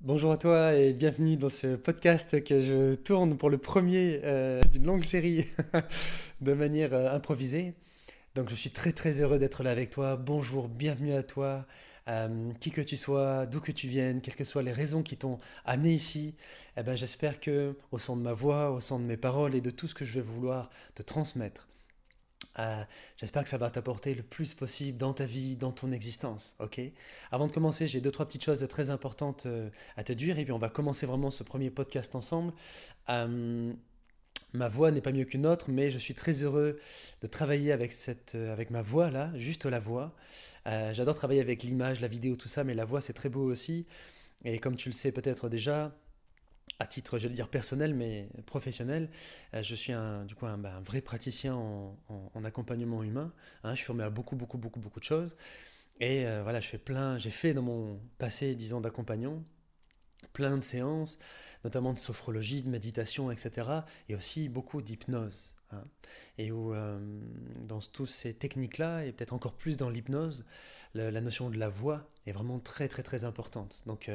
Bonjour à toi et bienvenue dans ce podcast que je tourne pour le premier euh, d'une longue série de manière euh, improvisée. Donc je suis très très heureux d'être là avec toi. Bonjour, bienvenue à toi. Euh, qui que tu sois, d'où que tu viennes, quelles que soient les raisons qui t'ont amené ici, eh ben, j'espère que au son de ma voix, au son de mes paroles et de tout ce que je vais vouloir te transmettre, euh, j'espère que ça va t'apporter le plus possible dans ta vie, dans ton existence. Ok? Avant de commencer, j'ai deux trois petites choses très importantes euh, à te dire et puis on va commencer vraiment ce premier podcast ensemble. Euh, ma voix n'est pas mieux qu'une autre, mais je suis très heureux de travailler avec cette, avec ma voix là, juste la voix. J'adore travailler avec l'image, la vidéo, tout ça, mais la voix c'est très beau aussi. Et comme tu le sais peut-être déjà, à titre, je vais dire personnel, mais professionnel, euh, je suis un, du coup un, ben, vrai praticien en, accompagnement humain. Hein. je suis formé à beaucoup, beaucoup, beaucoup, beaucoup de choses. Et euh, voilà, je fais plein, j'ai fait dans mon passé, disons, d'accompagnant, plein de séances, notamment de sophrologie, de méditation, etc. Et aussi beaucoup d'hypnose. Hein. et où, euh, dans toutes ces techniques-là, et peut-être encore plus dans l'hypnose, la, notion de la voix est vraiment très, très, très importante. Donc,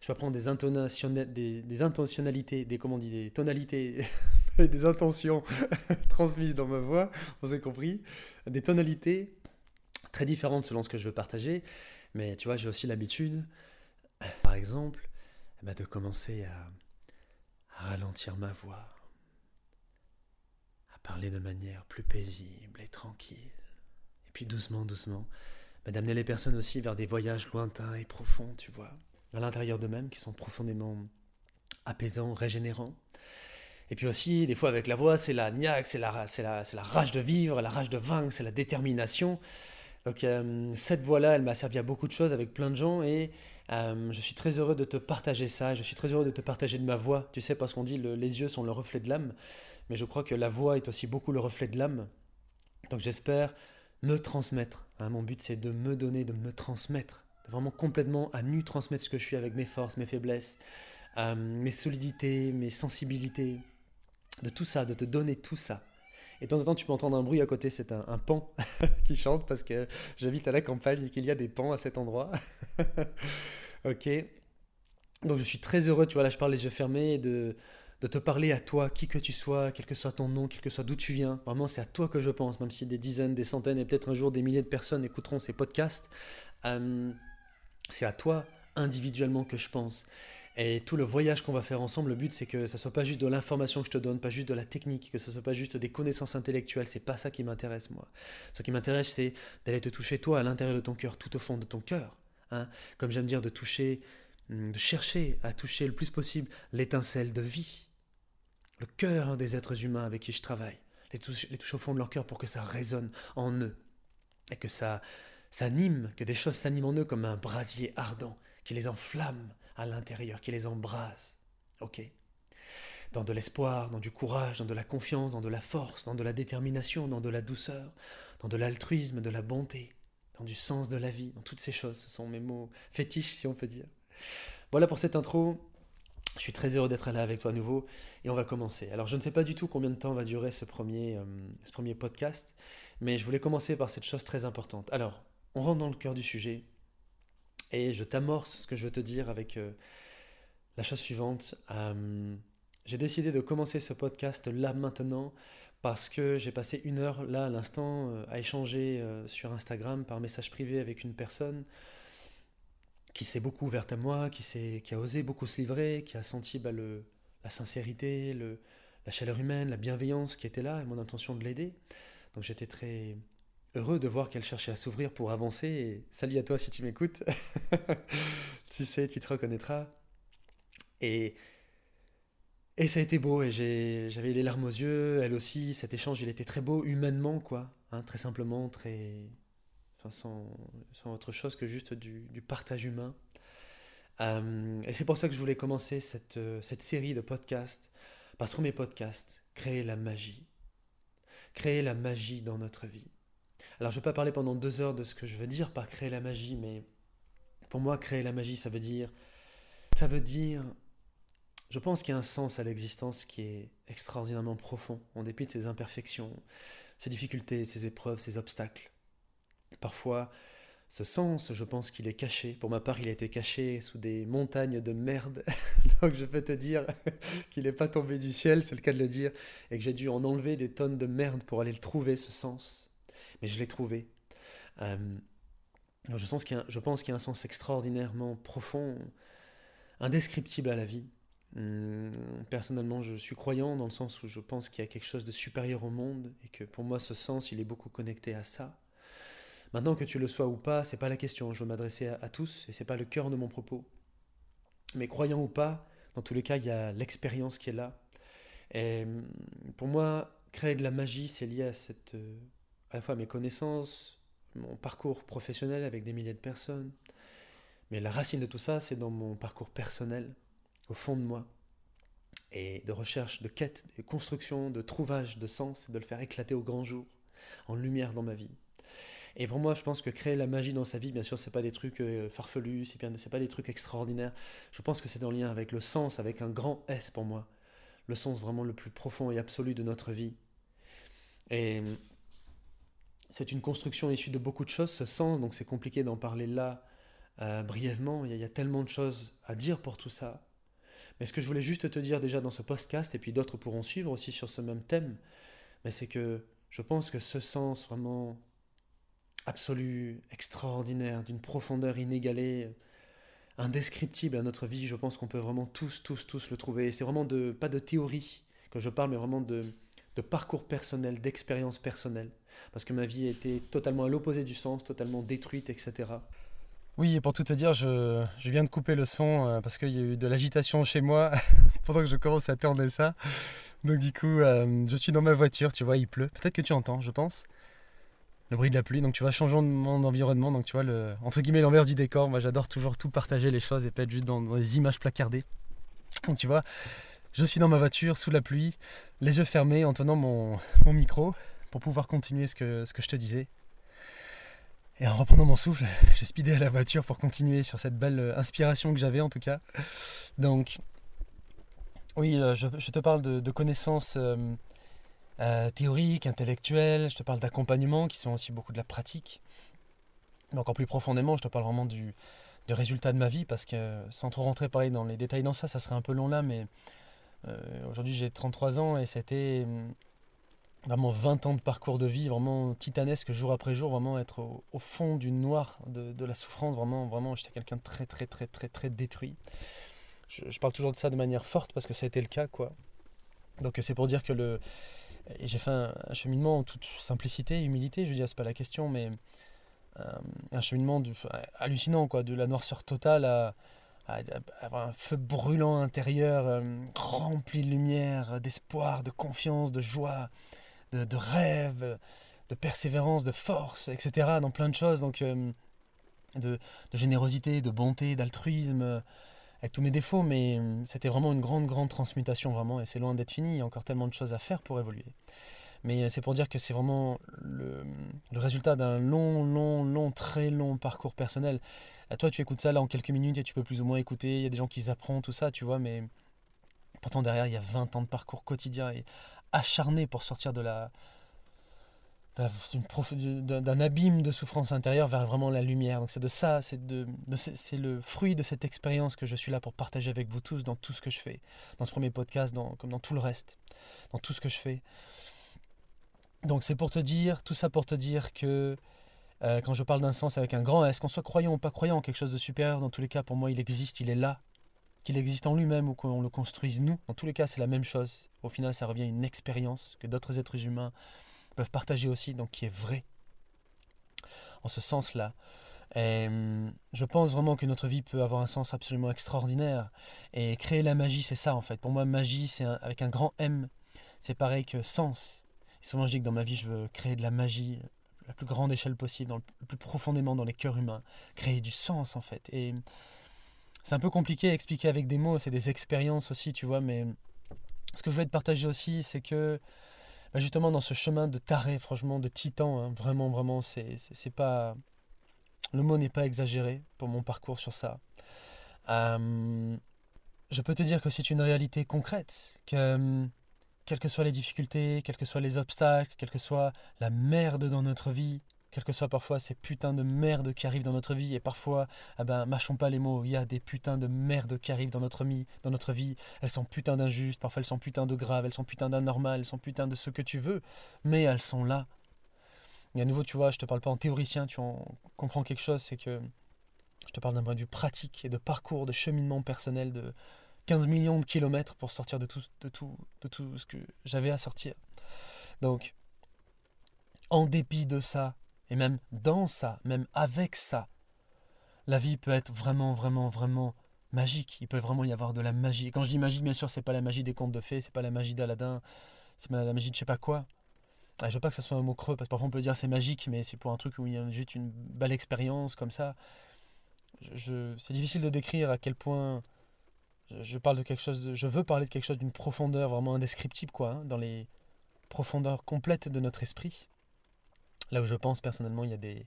je vais prendre des, des, des intentionnalités, des, comment des tonalités, des intentions transmises dans ma voix, vous avez compris, des tonalités très différentes selon ce que je veux partager. Mais tu vois, j'ai aussi l'habitude, par exemple, eh ben, de commencer à, ralentir ma voix, à parler de manière plus paisible et tranquille. Et puis doucement, doucement, ben, d'amener les personnes aussi vers des voyages lointains et profonds, tu vois à l'intérieur d'eux-mêmes qui sont profondément apaisants, régénérants. Et puis aussi, des fois avec la voix, c'est la niaque, c'est la, la, la, rage de vivre, la rage de vaincre, c'est la détermination. Donc euh, cette voix-là, elle m'a servi à beaucoup de choses avec plein de gens et euh, je suis très heureux de te partager ça, je suis très heureux de te partager de ma voix, tu sais, parce qu'on dit le, les yeux sont le reflet de l'âme, mais je crois que la voix est aussi beaucoup le reflet de l'âme. Donc j'espère me transmettre. Hein. mon but c'est de me donner, de me transmettre vraiment complètement à nu transmettre ce que je suis avec mes forces, mes faiblesses, euh, mes solidités, mes sensibilités, de tout ça, de te donner tout ça. Et de temps en temps, tu peux entendre un bruit à côté, c'est un, pan qui chante parce que j'habite à la campagne et qu'il y a des pans à cet endroit. ok. Donc je suis très heureux, tu vois, là je parle les yeux fermés, de, de te parler à toi, qui que tu sois, quel que soit ton nom, quel que soit d'où tu viens. Vraiment, c'est à toi que je pense, même si des dizaines, des centaines et peut-être un jour des milliers de personnes écouteront ces podcasts. Euh, c'est à toi individuellement que je pense. Et tout le voyage qu'on va faire ensemble, le but c'est que ça soit pas juste de l'information que je te donne, pas juste de la technique, que ce soit pas juste des connaissances intellectuelles, c'est pas ça qui m'intéresse moi. Ce qui m'intéresse c'est d'aller te toucher toi à l'intérieur de ton cœur, tout au fond de ton cœur. Hein. Comme j'aime dire, de toucher, hum, de chercher à toucher le plus possible l'étincelle de vie, le cœur des êtres humains avec qui je travaille, les toucher, les toucher au fond de leur cœur pour que ça résonne en eux et que ça, s'animent, que des choses s'animent en eux comme un brasier ardent qui les enflamme à l'intérieur, qui les embrase. Ok Dans de l'espoir, dans du courage, dans de la confiance, dans de la force, dans de la détermination, dans de la douceur, dans de l'altruisme, de la bonté, dans du sens de la vie, dans toutes ces choses. Ce sont mes mots fétiches, si on peut dire. Voilà pour cette intro. Je suis très heureux d'être là avec toi à nouveau et on va commencer. Alors je ne sais pas du tout combien de temps va durer ce premier, euh, ce premier podcast, mais je voulais commencer par cette chose très importante. Alors, on rentre dans le cœur du sujet et je t'amorce ce que je veux te dire avec euh, la chose suivante. Euh, j'ai décidé de commencer ce podcast là maintenant parce que j'ai passé une heure là à l'instant euh, à échanger sur Instagram par message privé avec une personne qui s'est beaucoup ouverte à moi, qui, a osé beaucoup se livrer, qui a senti bah, le, la sincérité, le, la chaleur humaine, la bienveillance qui était là et mon intention de l'aider. Donc j'étais très, heureux de voir qu'elle cherchait à s'ouvrir pour avancer. Salut à toi si tu m'écoutes. tu sais, tu te reconnaîtras. Et, et ça a été beau. Et j'avais les larmes aux yeux. Elle aussi, cet échange, il était très beau humainement, quoi. Hein, très simplement, très. Sans, sans, autre chose que juste du, partage humain. Euh, et c'est pour ça que je voulais commencer cette, cette série de podcasts. Parce que mes podcasts, créer la magie. Créer la magie dans notre vie. Alors je ne vais pas parler pendant deux heures de ce que je veux dire par créer la magie, mais pour moi, créer la magie, ça veut dire... Ça veut dire... Je pense qu'il y a un sens à l'existence qui est extraordinairement profond, en dépit de ses imperfections, ses difficultés, ses épreuves, ses obstacles. Parfois, ce sens, je pense qu'il est caché. Pour ma part, il a été caché sous des montagnes de merde. Donc je peux te dire qu'il n'est pas tombé du ciel, c'est le cas de le dire, et que j'ai dû en enlever des tonnes de merde pour aller le trouver, ce sens. Mais je l'ai trouvé. Euh, je, pense qu'il je pense qu'il y a un sens extraordinairement profond, indescriptible à la vie. Hum, personnellement, je suis croyant dans le sens où je pense qu'il y a quelque chose de supérieur au monde et que pour moi, ce sens, il est beaucoup connecté à ça. Maintenant que tu le sois ou pas, c'est pas la question. Je veux m'adresser à, tous et c'est pas le cœur de mon propos. Mais croyant ou pas, dans tous les cas, il y a l'expérience qui est là. Et hum, pour moi, créer de la magie, c'est lié à cette, euh, à la fois mes connaissances, mon parcours professionnel avec des milliers de personnes. Mais la racine de tout ça, c'est dans mon parcours personnel, au fond de moi. Et de recherche, de quête, de construction, de trouvage de sens, de le faire éclater au grand jour, en lumière dans ma vie. Et pour moi, je pense que créer la magie dans sa vie, bien sûr, c'est pas des trucs euh, farfelus, c'est bien, pas des trucs extraordinaires. Je pense que c'est en lien avec le sens, avec un grand S pour moi, le sens vraiment le plus profond et absolu de notre vie. Et c'est une construction issue de beaucoup de choses, ce sens, donc c'est compliqué d'en parler là euh, brièvement. Il y, a, tellement de choses à dire pour tout ça. Mais ce que je voulais juste te dire déjà dans ce podcast, et puis d'autres pourront suivre aussi sur ce même thème, mais c'est que je pense que ce sens vraiment absolu, extraordinaire, d'une profondeur inégalée, indescriptible à notre vie, je pense qu'on peut vraiment tous, tous, tous le trouver. C'est vraiment de, pas de théorie que je parle, mais vraiment de, de parcours personnel, d'expérience personnelle. Parce que ma vie était totalement à l'opposé du sens, totalement détruite, etc. Oui, et pour tout te dire, je, viens de couper le son euh, parce qu'il y a eu de l'agitation chez moi pendant que je commence à tourner ça. Donc du coup, euh, je suis dans ma voiture, tu vois, il pleut. Peut-être que tu entends, je pense le bruit de la pluie. Donc tu vois, changement d'environnement. Donc tu vois, entre guillemets, l'envers du décor. Moi, j'adore toujours tout partager les choses et pas être juste dans, des images placardées. Donc tu vois, je suis dans ma voiture sous la pluie, les yeux fermés en tenant mon, micro pour pouvoir continuer ce que, je te disais. Et en reprenant mon souffle, j'ai speedé à la voiture pour continuer sur cette belle inspiration que j'avais en tout cas. Donc, oui, euh, je, te parle de, connaissances euh, euh, théoriques, intellectuelles, je te parle d'accompagnement qui sont aussi beaucoup de la pratique. Mais encore plus profondément, je te parle vraiment du, du résultat de ma vie parce que sans trop rentrer pareil dans les détails dans ça, ça serait un peu long là, mais aujourd'hui j'ai 33 ans et c'était hum, vraiment 20 ans de parcours de vie, vraiment titanesque jour après jour, vraiment être au, fond du noir de, la souffrance, vraiment, vraiment, j'étais quelqu'un de très, très, très, très, très détruit. Je, parle toujours de ça de manière forte parce que ça a été le cas, quoi. Donc c'est pour dire que le. J'ai fait un, cheminement en toute simplicité, humilité, je veux dire, c'est pas la question, mais euh, un cheminement hallucinant, quoi, de la noirceur totale à, avoir un feu brûlant intérieur, euh, rempli de lumière, d'espoir, de confiance, de joie, de, rêve, de persévérance, de force, etc. dans plein de choses, donc euh, de, générosité, de bonté, d'altruisme, euh, avec tous mes défauts, mais c'était vraiment une grande, grande transmutation, vraiment, et c'est loin d'être fini, il y a encore tellement de choses à faire pour évoluer. Mais c'est pour dire que c'est vraiment le, résultat d'un long, long, long, très long parcours personnel. À toi, tu écoutes ça là en quelques minutes et tu peux plus ou moins écouter. Il y a des gens qui apprennent tout ça, tu vois, mais pourtant derrière, il y a 20 ans de parcours quotidien. Et acharné pour sortir de la d'un abîme de souffrance intérieure vers vraiment la lumière. Donc c'est de ça, c'est de, c'est le fruit de cette expérience que je suis là pour partager avec vous tous dans tout ce que je fais, dans ce premier podcast, comme dans tout le reste, dans tout ce que je fais. Donc c'est pour te dire, tout ça pour te dire que euh, quand je parle d'un sens avec un grand S, qu'on soit croyant ou pas croyant, quelque chose de supérieur, dans tous les cas, pour moi, il existe, il est là, qu'il existe en lui-même ou qu'on le construise nous. Dans tous les cas, c'est la même chose. Au final, ça revient à une expérience que d'autres êtres humains peuvent partager aussi, donc qui est vraie. En ce sens-là. Hum, je pense vraiment que notre vie peut avoir un sens absolument extraordinaire. Et créer la magie, c'est ça en fait. Pour moi, magie, c'est avec un grand M. C'est pareil que sens. Et souvent, je dis que dans ma vie, je veux créer de la magie la plus grande échelle possible, le plus profondément dans les cœurs humains. Créer du sens en fait. Et c'est un peu compliqué à expliquer avec des mots, c'est des expériences aussi, tu vois, mais ce que je voulais te partager aussi, c'est que bah, justement dans ce chemin de taré, franchement, de titan, hein, vraiment, vraiment, c'est pas. Le mot n'est pas exagéré pour mon parcours sur ça. Je peux te dire que c'est une réalité concrète, que quelles que soient les difficultés, quels que soient les obstacles, quelle que soit la merde dans notre vie, quelles que soient parfois ces putains de merde qui arrivent dans notre vie, et parfois, eh ben, mâchons pas les mots, il y a des putains de merde qui arrivent dans notre, vie, dans notre vie, elles sont putains d'injustes, parfois elles sont putains de graves, elles sont putains d'anormales, elles sont putains de ce que tu veux, mais elles sont là. Et à nouveau, tu vois, je te parle pas en théoricien, tu en comprends quelque chose, c'est que je te parle d'un point de vue pratique et de parcours, de cheminement personnel, de 15 millions de kilomètres pour sortir de tout, de tout, de tout ce que j'avais à sortir. Donc, en dépit de ça, et même dans ça, même avec ça, la vie peut être vraiment, vraiment, vraiment magique. Il peut vraiment y avoir de la magie. Quand je dis magique, bien sûr, c'est pas la magie des contes de fées, c'est pas la magie d'Aladin, c'est pas la magie de je sais pas quoi. Ah, je veux pas que ça soit un mot creux, parce que parfois on peut dire c'est magique, mais c'est pour un truc où il y a juste une belle expérience comme ça. Je, c'est difficile de décrire à quel point je parle de quelque chose je veux parler de quelque chose d'une profondeur vraiment indescriptible quoi, hein, dans les profondeurs complètes de notre esprit. Là où je pense personnellement il y a des,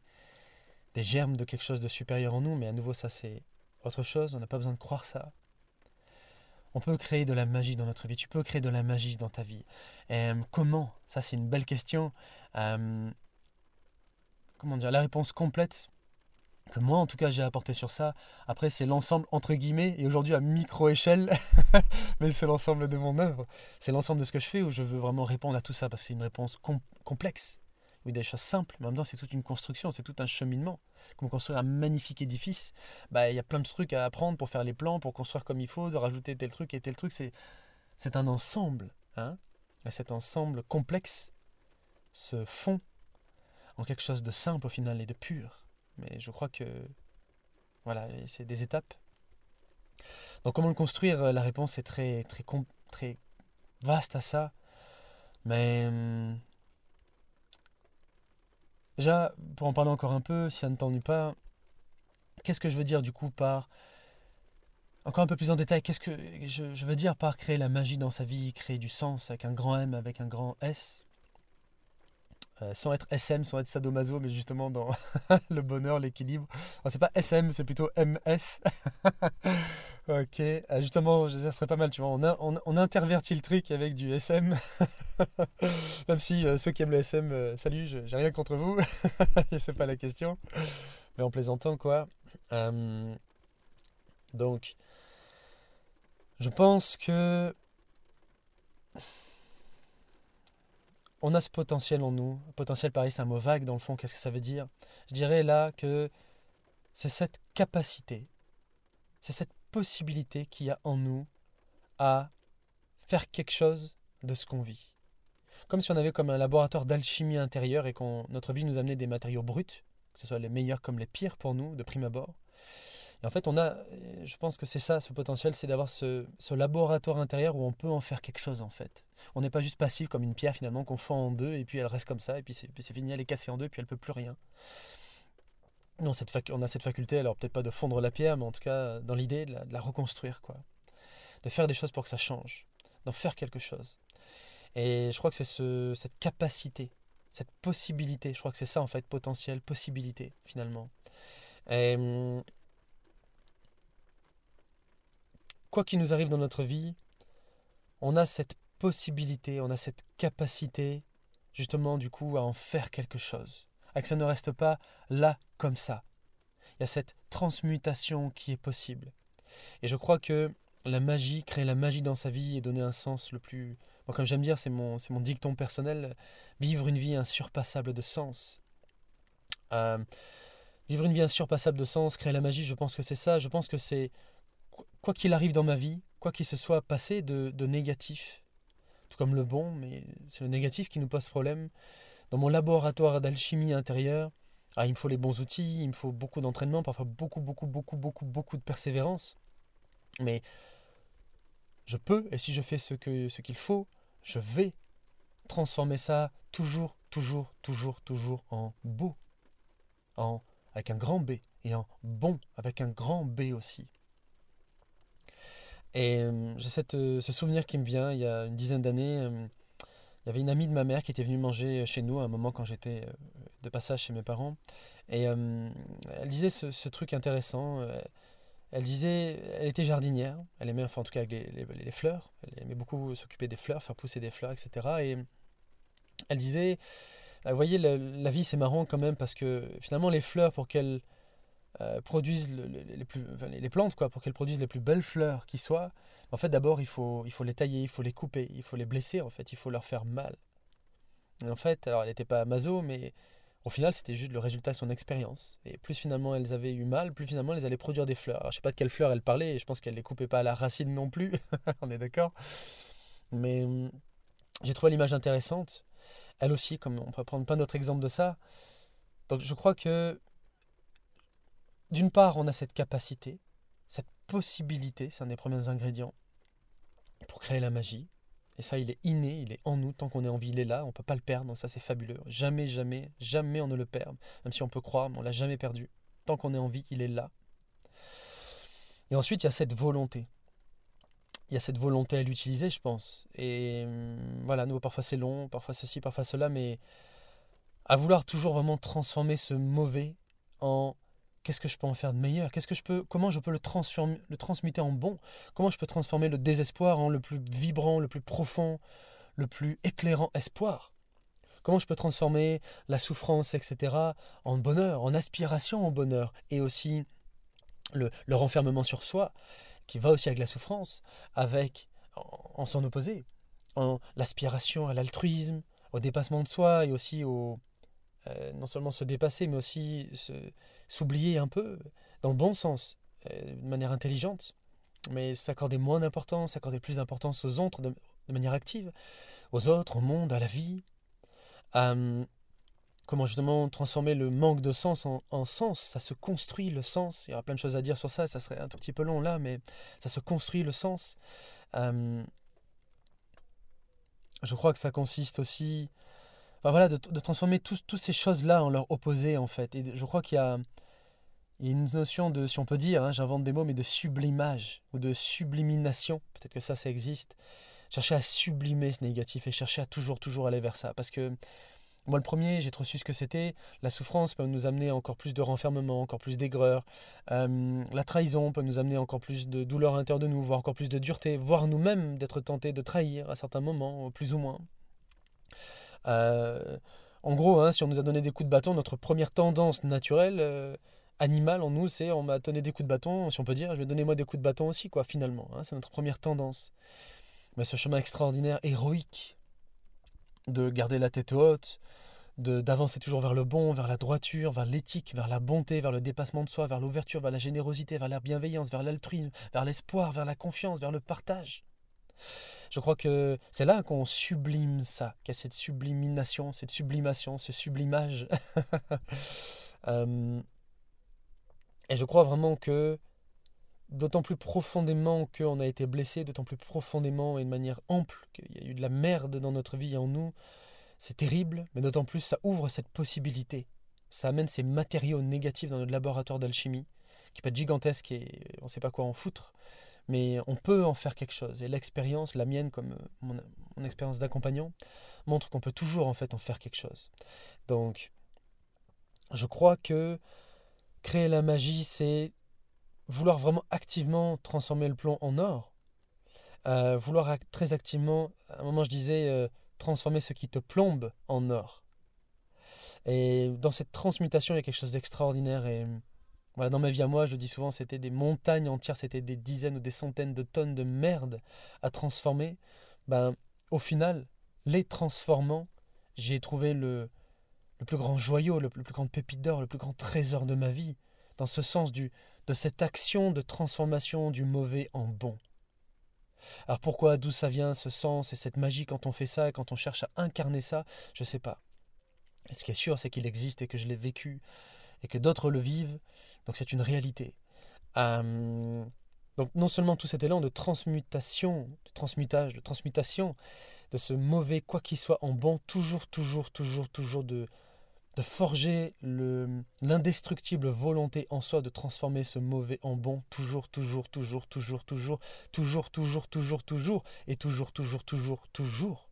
des germes de quelque chose de supérieur en nous, mais à nouveau ça c'est autre chose, on n'a pas besoin de croire ça. On peut créer de la magie dans notre vie, tu peux créer de la magie dans ta vie. Euh, comment? Ça c'est une belle question. Euh, comment dire? La réponse complète que moi en tout cas j'ai apporté sur ça. Après c'est l'ensemble entre guillemets et aujourd'hui à micro-échelle, mais c'est l'ensemble de mon œuvre. C'est l'ensemble de ce que je fais où je veux vraiment répondre à tout ça parce que c'est une réponse complexe. Oui, des choses simples, mais en même temps c'est toute une construction, c'est tout un cheminement. Comme construire un magnifique édifice, bah il y a plein de trucs à apprendre pour faire les plans, pour construire comme il faut, de rajouter tel truc et tel truc. C'est c'est un ensemble, hein. Et cet ensemble complexe se fond en quelque chose de simple au final et de pur. Mais je crois que voilà, c'est des étapes. Donc comment le construire La réponse est très très très vaste à ça. Mais hum, déjà pour en parler encore un peu, si ça ne t'ennuie pas, qu'est-ce que je veux dire du coup par encore un peu plus en détail, qu'est-ce que je, je veux dire par créer la magie dans sa vie, créer du sens avec un grand M, avec un grand S? Euh, sans être SM, sans être sadomaso, mais justement dans le bonheur, l'équilibre. c'est pas SM, c'est plutôt MS. ok, euh, justement, ça serait pas mal, tu vois. On, intervertit le truc avec du SM. Même si euh, ceux qui aiment le SM, salut, j'ai rien contre vous. c'est pas la question. Mais en plaisantant, quoi. donc, je pense que on a ce potentiel en nous. Potentiel, pareil, c'est un mot vague dans le fond. Qu'est-ce que ça veut dire? Je dirais là que c'est cette capacité, c'est cette possibilité qu'il y a en nous à faire quelque chose de ce qu'on vit. Comme si on avait comme un laboratoire d'alchimie intérieure et que notre vie nous amenait des matériaux bruts, que ce soit les meilleurs comme les pires pour nous, de prime abord. Et en fait, on a, je pense que c'est ça, ce potentiel, c'est d'avoir ce, laboratoire intérieur où on peut en faire quelque chose en fait. On n'est pas juste passif comme une pierre finalement qu'on fend en deux et puis elle reste comme ça et puis c'est fini, elle est cassée en deux et puis elle peut plus rien. Non, on a cette faculté, alors peut-être pas de fondre la pierre, mais en tout cas dans l'idée de, la reconstruire, quoi. De faire des choses pour que ça change, d'en faire quelque chose. Et je crois que c'est ce, cette capacité, cette possibilité, je crois que c'est ça en fait, potentiel, possibilité finalement. Et, hum, quoi qu'il nous arrive dans notre vie, on a cette possibilité, on a cette capacité, justement, du coup, à en faire quelque chose. À que ça ne reste pas là comme ça. Il y a cette transmutation qui est possible. Et je crois que la magie, créer la magie dans sa vie et donner un sens le plus. Moi, comme j'aime dire, c'est mon, mon dicton personnel, vivre une vie insurpassable de sens. Euh, vivre une vie insurpassable de sens, créer la magie, je pense que c'est ça. Je pense que c'est quoi qu'il arrive dans ma vie, quoi qu'il se soit passé de, négatif, tout comme le bon, mais c'est le négatif qui nous pose problème. Dans mon laboratoire d'alchimie intérieure, ah, il me faut les bons outils, il me faut beaucoup d'entraînement, parfois beaucoup, beaucoup, beaucoup, beaucoup, beaucoup de persévérance. Mais je peux, et si je fais ce qu'il ce qu'il faut, je vais transformer ça toujours, toujours, toujours, toujours en beau. En, avec un grand B. Et en bon, avec un grand B aussi. Et euh, j'ai euh, ce souvenir qui me vient, il y a une dizaine d'années, euh, il y avait une amie de ma mère qui était venue manger chez nous à un moment quand j'étais de passage chez mes parents. Et elle disait ce, truc intéressant. Elle disait, elle était jardinière, elle aimait, enfin en tout cas avec les, les, fleurs, elle aimait beaucoup s'occuper des fleurs, faire pousser des fleurs, etc. Et elle disait, vous voyez, la, vie c'est marrant quand même parce que finalement les fleurs pour qu'elles euh, produisent les, plus, les plantes quoi, pour qu'elles produisent les plus belles fleurs qui soient, en fait d'abord il faut, il faut les tailler, il faut les couper, il faut les blesser en fait, il faut leur faire mal. Et en fait, alors elle n'était pas maso, mais au final c'était juste le résultat de son expérience. Et plus finalement elles avaient eu mal, plus finalement elles allaient produire des fleurs. Alors je sais pas de quelles fleurs elle parlait, et je pense qu'elle les coupait pas à la racine non plus, on est d'accord. Mais hum, j'ai trouvé l'image intéressante elle aussi, comme on peut prendre plein d'autres exemples de ça. Donc je crois que d'une part, on a cette capacité, cette possibilité, c'est un des premiers ingrédients pour créer la magie. Et ça, il est inné, il est en nous, tant qu'on est en vie, il est là, on ne peut pas le perdre, ça c'est fabuleux. Jamais, jamais, jamais on ne le perd, même si on peut croire, mais on l'a jamais perdu. Tant qu'on est en vie, il est là. Et ensuite, il y a cette volonté il y a cette volonté à l'utiliser, je pense. Et hum, voilà, nous, parfois c'est long, parfois ceci, parfois cela, mais à vouloir toujours vraiment transformer ce mauvais en qu'est-ce que je peux en faire de meilleur? Qu'est-ce que je peux comment je peux le transmuter en bon? Comment je peux transformer le désespoir en le plus vibrant, le plus profond, le plus éclairant espoir? Comment je peux transformer la souffrance, etc., en bonheur, en aspiration au bonheur, et aussi le, le renfermement sur soi qui va aussi avec la souffrance, avec, en, s'en opposer, en l'aspiration à l'altruisme, au dépassement de soi et aussi au, euh, non seulement se dépasser, mais aussi s'oublier un peu, dans le bon sens, euh, de manière intelligente, mais s'accorder moins d'importance, s'accorder plus d'importance aux autres de, manière active, aux autres, au monde, à la vie, à, comment justement transformer le manque de sens en, sens. Ça se construit le sens. Il y aura plein de choses à dire sur ça, ça serait un tout petit peu long là, mais ça se construit le sens. Euh, je crois que ça consiste aussi enfin, voilà, de, transformer toutes ces choses-là en leur opposé en fait. Et je crois qu'il y a, une notion de, si on peut dire, hein, j'invente des mots, mais de sublimage ou de sublimination. Peut-être que ça, ça existe. Chercher à sublimer ce négatif et chercher à toujours, toujours aller vers ça. Parce que moi, le premier, j'ai trop su ce que c'était. La souffrance peut nous amener encore plus de renfermement, encore plus d'aigreur. Euh, la trahison peut nous amener encore plus de douleur intérieure de nous, voire encore plus de dureté, voire nous-mêmes d'être tentés de trahir à certains moments, plus ou moins. Euh, en gros, hein, si on nous a donné des coups de bâton, notre première tendance naturelle, euh, animale en nous, c'est on m'a donné des coups de bâton, si on peut dire, je vais donner moi des coups de bâton aussi, quoi, finalement. Hein, c'est notre première tendance. Mais ce chemin extraordinaire, héroïque, de garder la tête haute, d'avancer toujours vers le bon, vers la droiture, vers l'éthique, vers la bonté, vers le dépassement de soi, vers l'ouverture, vers la générosité, vers la bienveillance, vers l'altruisme, vers l'espoir, vers la confiance, vers le partage. Je crois que c'est là qu'on sublime ça, qu'il y a cette sublimination, cette sublimation, ce sublimage. Euh, et je crois vraiment que d'autant plus profondément qu'on a été blessé, d'autant plus profondément et de manière ample qu'il y a eu de la merde dans notre vie et en nous, c'est terrible, mais d'autant plus ça ouvre cette possibilité. Ça amène ces matériaux négatifs dans notre laboratoire d'alchimie, qui peut être gigantesque et on ne sait pas quoi en foutre, mais on peut en faire quelque chose. Et l'expérience, la mienne comme mon, mon expérience d'accompagnant, montre qu'on peut toujours en fait en faire quelque chose. Donc, je crois que créer la magie, c'est vouloir vraiment activement transformer le plomb en or, euh, vouloir très activement, à un moment je disais, euh, transformer ce qui te plombe en or. Et dans cette transmutation, il y a quelque chose d'extraordinaire. Voilà, dans ma vie à moi, je dis souvent, c'était des montagnes entières, c'était des dizaines ou des centaines de tonnes de merde à transformer. Ben, au final, les transformant, j'ai trouvé le, le plus grand joyau, le, plus grand pépite d'or, le plus grand trésor de ma vie. Dans ce sens du, de cette action de transformation du mauvais en bon. Alors pourquoi, d'où ça vient ce sens et cette magie quand on fait ça, quand on cherche à incarner ça, je ne sais pas. ce qui est sûr, c'est qu'il existe et que je l'ai vécu et que d'autres le vivent, donc c'est une réalité. Euh, donc non seulement tout cet élan de transmutation, de transmutage, de transmutation, de ce mauvais quoi qu'il soit en bon, toujours, toujours, toujours, toujours de, de forger l'indestructible volonté en soi de transformer ce mauvais en bon, toujours, toujours, toujours, toujours, toujours, toujours, toujours, toujours, toujours, et toujours, toujours, toujours, toujours.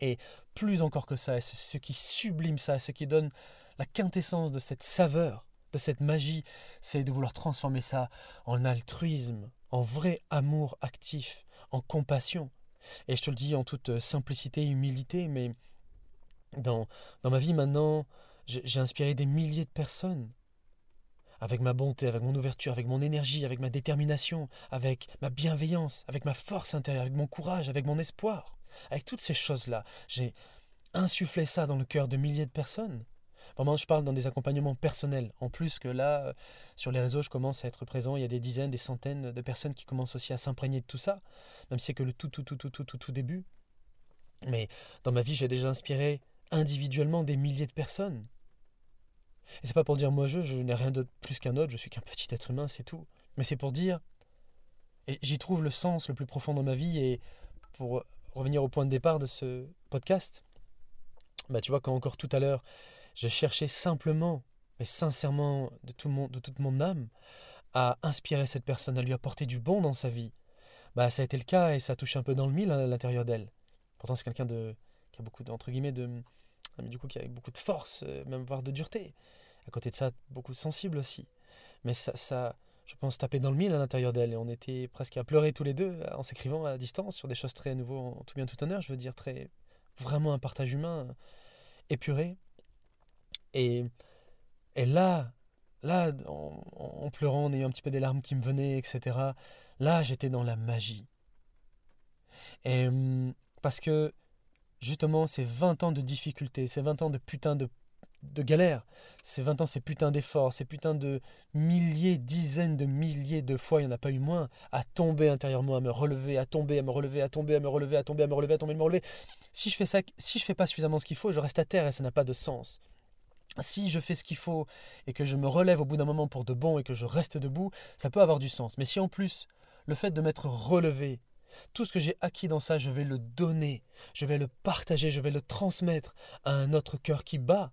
Et plus encore que ça, ce qui sublime ça, ce qui donne la quintessence de cette saveur, de cette magie, c'est de vouloir transformer ça en altruisme, en vrai amour actif, en compassion. Et je te le dis en toute simplicité et humilité, mais Dans, dans ma vie maintenant, j'ai inspiré des milliers de personnes avec ma bonté, avec mon ouverture, avec mon énergie, avec ma détermination, avec ma bienveillance, avec ma force intérieure, avec mon courage, avec mon espoir, avec toutes ces choses-là. J'ai insufflé ça dans le cœur de milliers de personnes. Vraiment, je parle dans des accompagnements personnels. En plus que là, euh, sur les réseaux, je commence à être présent. Il y a des dizaines, des centaines de personnes qui commencent aussi à s'imprégner de tout ça, même si c'est que le tout, tout, tout, tout, tout, tout, tout début. Mais dans ma vie, j'ai déjà inspiré individuellement des milliers de personnes. Et c'est pas pour dire moi je, je n'ai rien d'autre plus qu'un autre, je suis qu'un petit être humain, c'est tout. Mais c'est pour dire, et j'y trouve le sens le plus profond dans ma vie, et pour revenir au point de départ de ce podcast, bah tu vois, quand encore tout à l'heure, j'ai cherché simplement, mais sincèrement, de, tout mon, de toute mon âme, à inspirer cette personne, à lui apporter du bon dans sa vie. Bah ça a été le cas et ça touche un peu dans le mille à l'intérieur d'elle. Pourtant c'est quelqu'un de qui a beaucoup entre guillemets de mais du coup qui a beaucoup de force, euh, même voire de dureté. À côté de ça, beaucoup sensible aussi. Mais ça, ça je pense, tapait dans le mille à l'intérieur d'elle. Et on était presque à pleurer tous les deux euh, en s'écrivant à distance sur des choses très nouveau, en tout bien tout honneur, je veux dire, très vraiment un partage humain épuré. Et, là, là, en, pleurant, en ayant un petit peu des larmes qui me venaient, etc., là, j'étais dans la magie. Et hum, parce que justement, ces 20 ans de difficultés, ces 20 ans de putain de, de galère, ces 20 ans, ces putains d'efforts, ces putains de milliers, dizaines de milliers de fois, il n'y en a pas eu moins, à tomber intérieurement, à me relever, à tomber, à me relever, à tomber, à me relever, à tomber, à me relever, à tomber, à me relever. Si je fais ça, si je fais pas suffisamment ce qu'il faut, je reste à terre et ça n'a pas de sens. Si je fais ce qu'il faut et que je me relève au bout d'un moment pour de bon et que je reste debout, ça peut avoir du sens. Mais si en plus, le fait de m'être relevé, tout ce que j'ai acquis dans ça, je vais le donner, je vais le partager, je vais le transmettre à un autre cœur qui bat,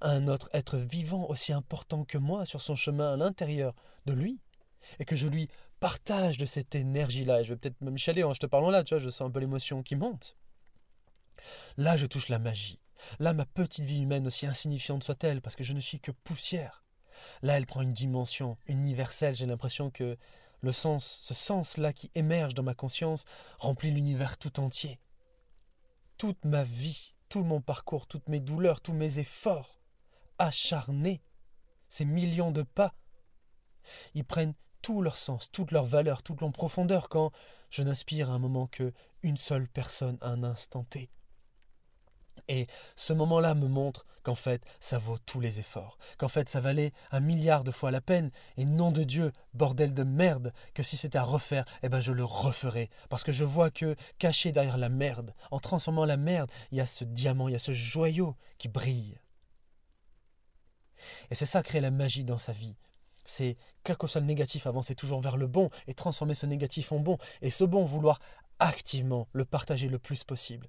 à un autre être vivant aussi important que moi sur son chemin à l'intérieur de lui, et que je lui partage de cette énergie-là. Et je vais peut-être me chialer en je te parlant là, tu vois, je sens un peu l'émotion qui monte. Là, je touche la magie. Là, ma petite vie humaine, aussi insignifiante soit-elle, parce que je ne suis que poussière. Là, elle prend une dimension universelle. J'ai l'impression que le sens, ce sens-là qui émerge dans ma conscience, remplit l'univers tout entier. Toute ma vie, tout mon parcours, toutes mes douleurs, tous mes efforts, acharnés, ces millions de pas, ils prennent tout leur sens, toute leur valeur, toute leur profondeur quand je n'inspire à un moment que une seule personne à un instant T. Et ce moment-là me montre qu'en fait, ça vaut tous les efforts, qu'en fait, ça valait un milliard de fois la peine, et nom de Dieu, bordel de merde, que si c'était à refaire, eh ben je le referais, parce que je vois que, caché derrière la merde, en transformant la merde, il y a ce diamant, il y a ce joyau qui brille. Et c'est ça créer la magie dans sa vie. C'est, quel que soit le négatif, avancer toujours vers le bon et transformer ce négatif en bon, et ce bon vouloir activement le partager le plus possible.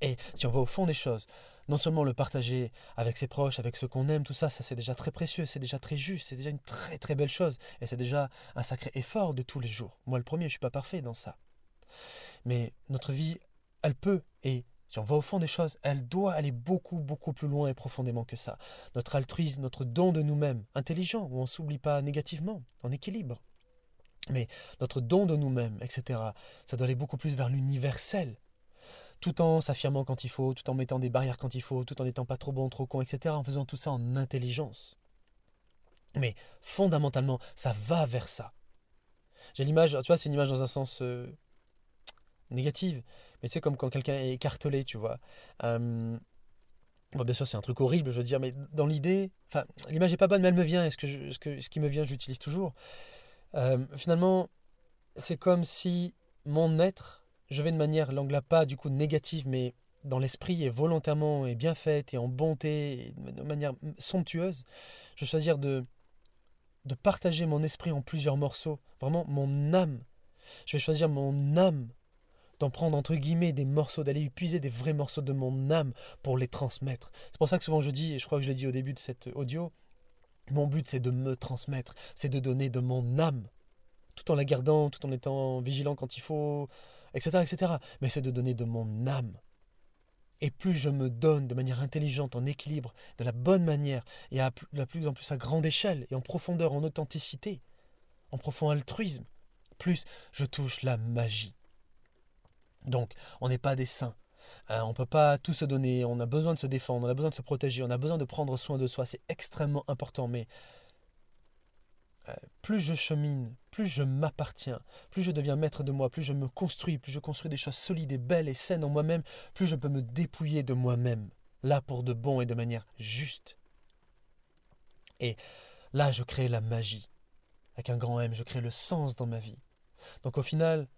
Et si on va au fond des choses, non seulement le partager avec ses proches, avec ceux qu'on aime, tout ça, ça c'est déjà très précieux, c'est déjà très juste, c'est déjà une très très belle chose, et c'est déjà un sacré effort de tous les jours. Moi le premier, je ne suis pas parfait dans ça. Mais notre vie, elle peut, et si on va au fond des choses, elle doit aller beaucoup, beaucoup plus loin et profondément que ça. Notre altruisme, notre don de nous-mêmes, intelligent, où on ne s'oublie pas négativement, en équilibre. Mais notre don de nous-mêmes, etc., ça doit aller beaucoup plus vers l'universel, tout en s'affirmant quand il faut, tout en mettant des barrières quand il faut, tout en n'étant pas trop bon, trop con, etc., en faisant tout ça en intelligence. Mais fondamentalement, ça va vers ça. J'ai l'image, tu vois, c'est une image dans un sens euh, négatif, mais tu sais, comme quand quelqu'un est écartelé, tu vois. Bon, bien sûr, c'est un truc horrible, je veux dire, mais dans l'idée, enfin, l'image est pas bonne, mais elle me vient, et ce, que ce, qui me vient, j'utilise toujours. Euh, finalement, c'est comme si mon être je vais de manière, l'angle pas du coup négative, mais dans l'esprit et volontairement et bien faite et en bonté, et de manière somptueuse, je vais choisir de, de partager mon esprit en plusieurs morceaux, vraiment mon âme. Je vais choisir mon âme, d'en prendre entre guillemets des morceaux, d'aller puiser des vrais morceaux de mon âme pour les transmettre. C'est pour ça que souvent je dis, et je crois que je l'ai dit au début de cet audio, mon but c'est de me transmettre, c'est de donner de mon âme, tout en la gardant, tout en étant vigilant quand il faut, etc., etc. Mais c'est de donner de mon âme. Et plus je me donne de manière intelligente, en équilibre, de la bonne manière, et à de plus en plus à grande échelle, et en profondeur, en authenticité, en profond altruisme, plus je touche la magie. Donc, on n'est pas des saints. On on peut pas tout se donner, on a besoin de se défendre, on a besoin de se protéger, on a besoin de prendre soin de soi, c'est extrêmement important. Mais euh, plus je chemine, plus je m'appartiens, plus je deviens maître de moi, plus je me construis, plus je construis des choses solides et belles et saines en moi-même, plus je peux me dépouiller de moi-même, là pour de bon et de manière juste. Et là, je crée la magie. Avec un grand M, je crée le sens dans ma vie. Donc au final,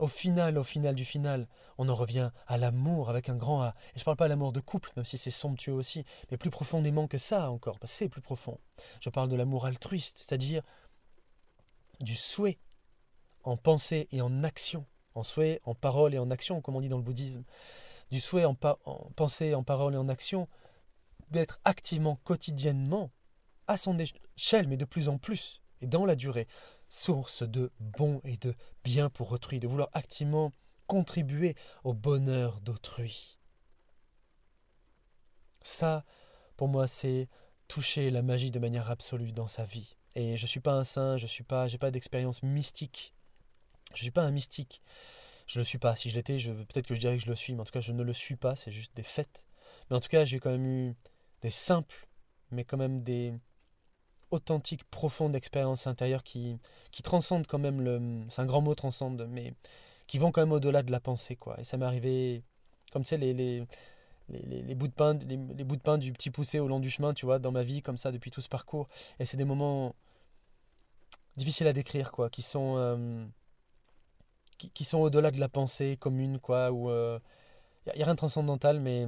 au final, au final du final, on en revient à l'amour avec un grand A. Et je ne parle pas l'amour de couple, même si c'est somptueux aussi, mais plus profondément que ça encore, parce c'est plus profond. Je parle de l'amour altruiste, c'est-à-dire du souhait en pensée et en action, en souhait, en parole et en action, comme on dit dans le bouddhisme, du souhait en, en pensée, en parole et en action, d'être activement, quotidiennement, à son échelle, mais de plus en plus, et dans la durée, source de bon et de bien pour autrui, de vouloir activement contribuer au bonheur d'autrui. Ça, pour moi, c'est toucher la magie de manière absolue dans sa vie. Et je ne suis pas un saint, je suis pas, pas d'expérience mystique. Je ne suis pas un mystique. Je ne le suis pas. Si je l'étais, peut-être que je dirais que je le suis, mais en tout cas, je ne le suis pas. C'est juste des faits. Mais en tout cas, j'ai quand même eu des simples, mais quand même des, authentique, profonde expérience intérieure qui, qui transcende quand même le. C'est un grand mot, transcende, mais qui vont quand même au-delà de la pensée, quoi. Et ça m'est arrivé, comme tu sais, les, les, les, les, bouts de pain, les, bouts de pain du petit poussé au long du chemin, tu vois, dans ma vie, comme ça, depuis tout ce parcours. Et c'est des moments difficiles à décrire, quoi, qui sont. Euh, qui, sont au-delà de la pensée commune, quoi, où il n'y a, rien de transcendantal, mais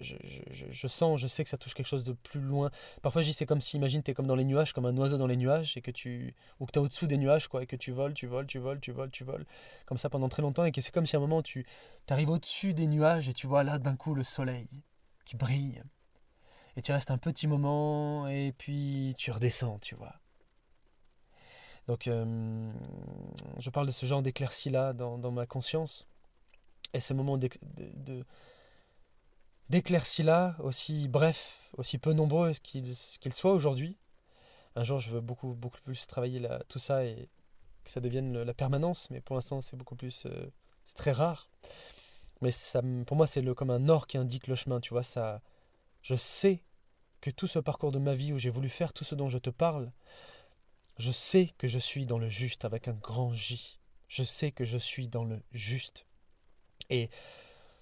je, je, je, sens, je sais que ça touche quelque chose de plus loin. Parfois, je dis, c'est comme si, imagine, tu es comme dans les nuages, comme un oiseau dans les nuages, et que tu, ou que tu es au-dessous des nuages, quoi, et que tu voles, tu voles, tu voles, tu voles, tu voles, comme ça pendant très longtemps, et que c'est comme si à un moment, tu arrives au-dessus des nuages, et tu vois là, d'un coup, le soleil qui brille. Et tu restes un petit moment, et puis tu redescends, tu vois. Donc, euh, je parle de ce genre d'éclaircie-là dans, dans, ma conscience. Et ce moment de, de d'éclaircis-là, aussi bref, aussi peu nombreux qu'ils soient aujourd'hui. Un jour, je veux beaucoup, beaucoup plus travailler là, tout ça et que ça devienne la permanence, mais pour l'instant, c'est beaucoup plus. Euh, c'est très rare. Mais ça, pour moi, c'est comme un or qui indique le chemin, tu vois. Ça, je sais que tout ce parcours de ma vie où j'ai voulu faire tout ce dont je te parle, je sais que je suis dans le juste avec un grand J. Je sais que je suis dans le juste. Et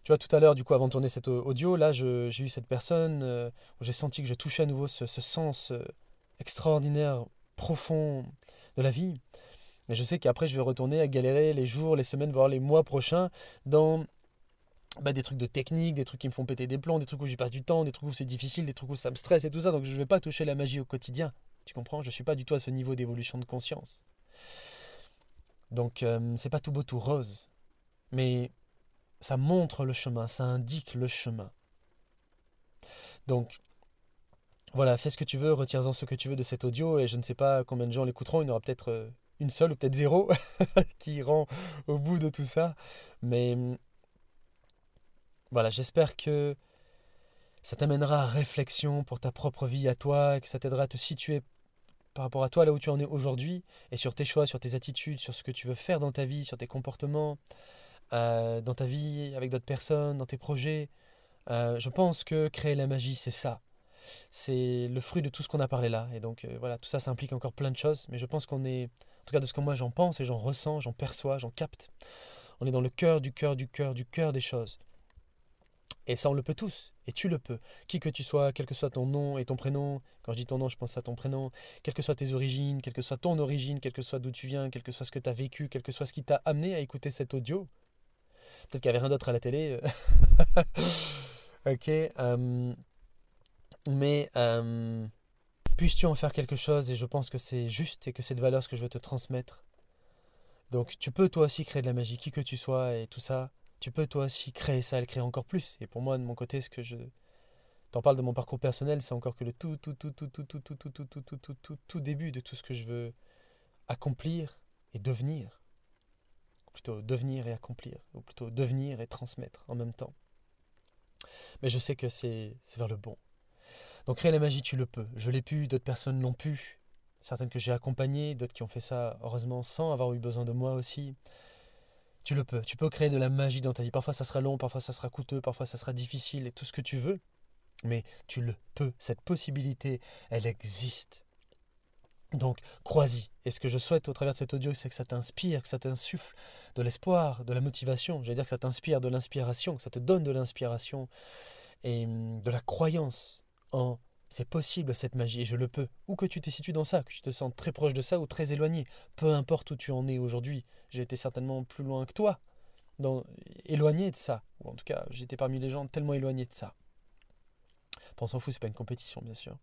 tu vois, tout à l'heure, du coup, avant de tourner cet audio, là, j'ai eu cette personne euh, où j'ai senti que je touchais à nouveau ce, sens euh, extraordinaire, profond de la vie. Et je sais qu'après, je vais retourner à galérer les jours, les semaines, voire les mois prochains dans bah, des trucs de technique, des trucs qui me font péter des plombs, des trucs où j'y passe du temps, des trucs où c'est difficile, des trucs où ça me stresse et tout ça. Donc, je ne vais pas toucher la magie au quotidien. Tu comprends? Je ne suis pas du tout à ce niveau d'évolution de conscience. Donc, euh, c'est pas tout beau, tout rose. Mais ça montre le chemin, ça indique le chemin. Donc, voilà, fais ce que tu veux, retire-en ce que tu veux de cet audio, et je ne sais pas combien de gens l'écouteront, il y en aura peut-être euh, une seule ou peut-être zéro qui iront au bout de tout ça. Mais voilà, j'espère que ça t'amènera à réflexion pour ta propre vie à toi, que ça t'aidera à te situer par rapport à toi là où tu en es aujourd'hui, et sur tes choix, sur tes attitudes, sur ce que tu veux faire dans ta vie, sur tes comportements. Euh, dans ta vie, avec d'autres personnes, dans tes projets. Euh, je pense que créer la magie, c'est ça. C'est le fruit de tout ce qu'on a parlé là. Et donc euh, voilà, tout ça, ça implique encore plein de choses. Mais je pense qu'on est, en tout cas de ce que moi j'en pense et j'en ressens, j'en perçois, j'en capte. On est dans le cœur du cœur du cœur du cœur des choses. Et ça, on le peut tous. Et tu le peux. Qui que tu sois, quel que soit ton nom et ton prénom. Quand je dis ton nom, je pense à ton prénom. Quelles que soient tes origines, quelle que soit ton origine, quel que soit d'où tu viens, quel que soit ce que tu as vécu, quel que soit ce qui t'a amené à écouter cet audio. Peut-être qu'il n'y avait rien d'autre à la télé. Euh. ok. Euh, mais euh, puisses-tu en faire quelque chose et je pense que c'est juste et que c'est de valeur ce que je veux te transmettre. Donc tu peux toi aussi créer de la magie, qui que tu sois et tout ça. Tu peux toi aussi créer ça et le créer encore plus. Et pour moi, de mon côté, ce que je t'en parle de mon parcours personnel, c'est encore que le tout, tout, tout, tout, tout, tout, tout, tout, tout, tout, tout, tout, tout début de tout ce que je veux accomplir et devenir plutôt devenir et accomplir, ou plutôt devenir et transmettre en même temps. Mais je sais que c'est vers le bon. Donc créer la magie, tu le peux. Je l'ai pu, d'autres personnes l'ont pu. Certaines que j'ai accompagnées, d'autres qui ont fait ça heureusement sans avoir eu besoin de moi aussi. Tu le peux. Tu peux créer de la magie dans ta vie. Parfois ça sera long, parfois ça sera coûteux, parfois ça sera difficile et tout ce que tu veux. Mais tu le peux. Cette possibilité, elle existe. Donc, crois-y. Et ce que je souhaite au travers de cet audio, c'est que ça t'inspire, que ça t'insuffle de l'espoir, de la motivation. J'allais dire que ça t'inspire de l'inspiration, que ça te donne de l'inspiration et hum, de la croyance en c'est possible cette magie et je le peux. Ou que tu te situes dans ça, que tu te sens très proche de ça ou très éloigné. Peu importe où tu en es aujourd'hui. J'ai été certainement plus loin que toi, dans, éloigné de ça. Ou en tout cas, j'étais parmi les gens tellement éloignés de ça. Bon, on s'en fout, c'est pas une compétition, bien sûr.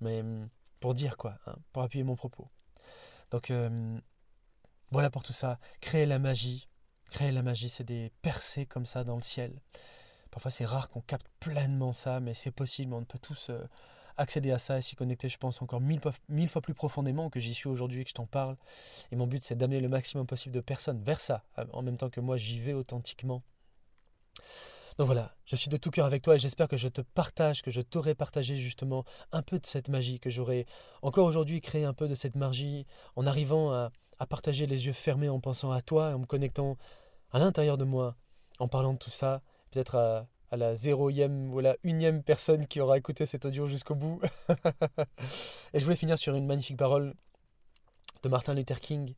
Mais hum, pour dire quoi, hein, pour appuyer mon propos. Donc hum, voilà pour tout ça. Créer la magie. Créer la magie, c'est des percées comme ça dans le ciel. Parfois, c'est rare qu'on capte pleinement ça, mais c'est possible. On peut tous euh, accéder à ça et s'y connecter, je pense, encore mille, mille fois plus profondément que j'y suis aujourd'hui et que je t'en parle. Et mon but, c'est d'amener le maximum possible de personnes vers ça, euh, en même temps que moi, j'y vais authentiquement. Donc voilà, je suis de tout cœur avec toi et j'espère que je te partage, que je t'aurai partagé justement un peu de cette magie, que j'aurai encore aujourd'hui créé un peu de cette magie en arrivant à, partager les yeux fermés en pensant à toi et en me connectant à l'intérieur de moi, en parlant de tout ça peut-être à, la zéroième ou la unième personne qui aura écouté cet audio jusqu'au bout. et je voulais finir sur une magnifique parole de Martin Luther King,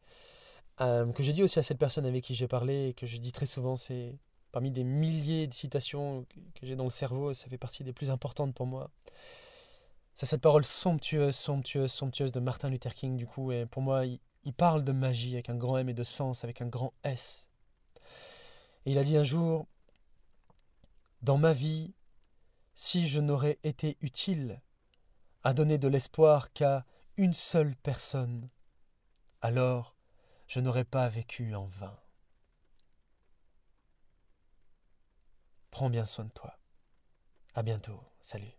euh, que j'ai dit aussi à cette personne avec qui j'ai parlé et que je dis très souvent, c'est parmi des milliers de citations que j'ai dans le cerveau, ça fait partie des plus importantes pour moi. C'est cette parole somptueuse, somptueuse, somptueuse de Martin Luther King, du coup, et pour moi, il, il parle de magie avec un grand M et de sens, avec un grand S. Et il a dit un jour, dans ma vie, si je n'aurais été utile à donner de l'espoir qu'à une seule personne, alors je n'aurais pas vécu en vain. Prends bien soin de toi. À bientôt. Salut.